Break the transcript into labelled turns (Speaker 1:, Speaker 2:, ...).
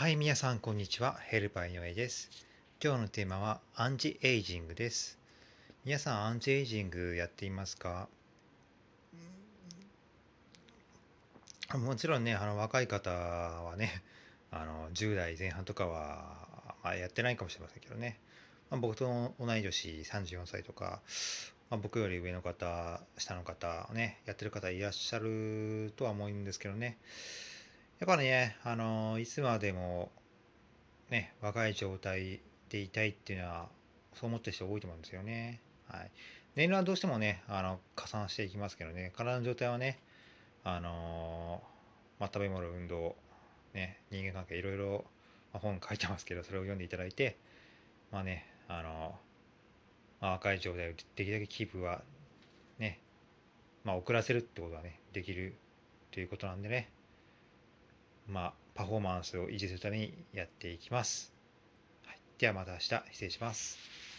Speaker 1: はい、皆さん、こんにちは。ヘルパー井上です。今日のテーマは、アンチエイジングです。皆さん、アンチエイジングやっていますか？もちろんね、あの若い方はね、あの10代前半とかは、まあ、やってないかもしれませんけどね、まあ、僕と同い年34歳とか、まあ、僕より上の方、下の方、ね、やってる方いらっしゃるとは思うんですけどね、やっぱりね、あのいつまでも、ね、若い状態でいたいっていうのは、そう思ってる人多いと思うんですよね。はい。年齢はどうしてもね、あの、加算していきますけどね、体の状態はね、あのまあ、食べ物、運動、ね、人間関係、いろいろ、まあ、本書いてますけど、それを読んでいただいて、まあね、あのまあ、若い状態をできるだけキープは、ね、まあ、遅らせるってことはね、できるということなんでね、まあ、パフォーマンスを維持するためにやっていきます。はい、ではまた明日失礼します。